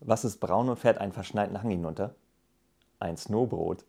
Was ist braun und fährt einen verschneiten Hang hinunter? Ein Snowbrot.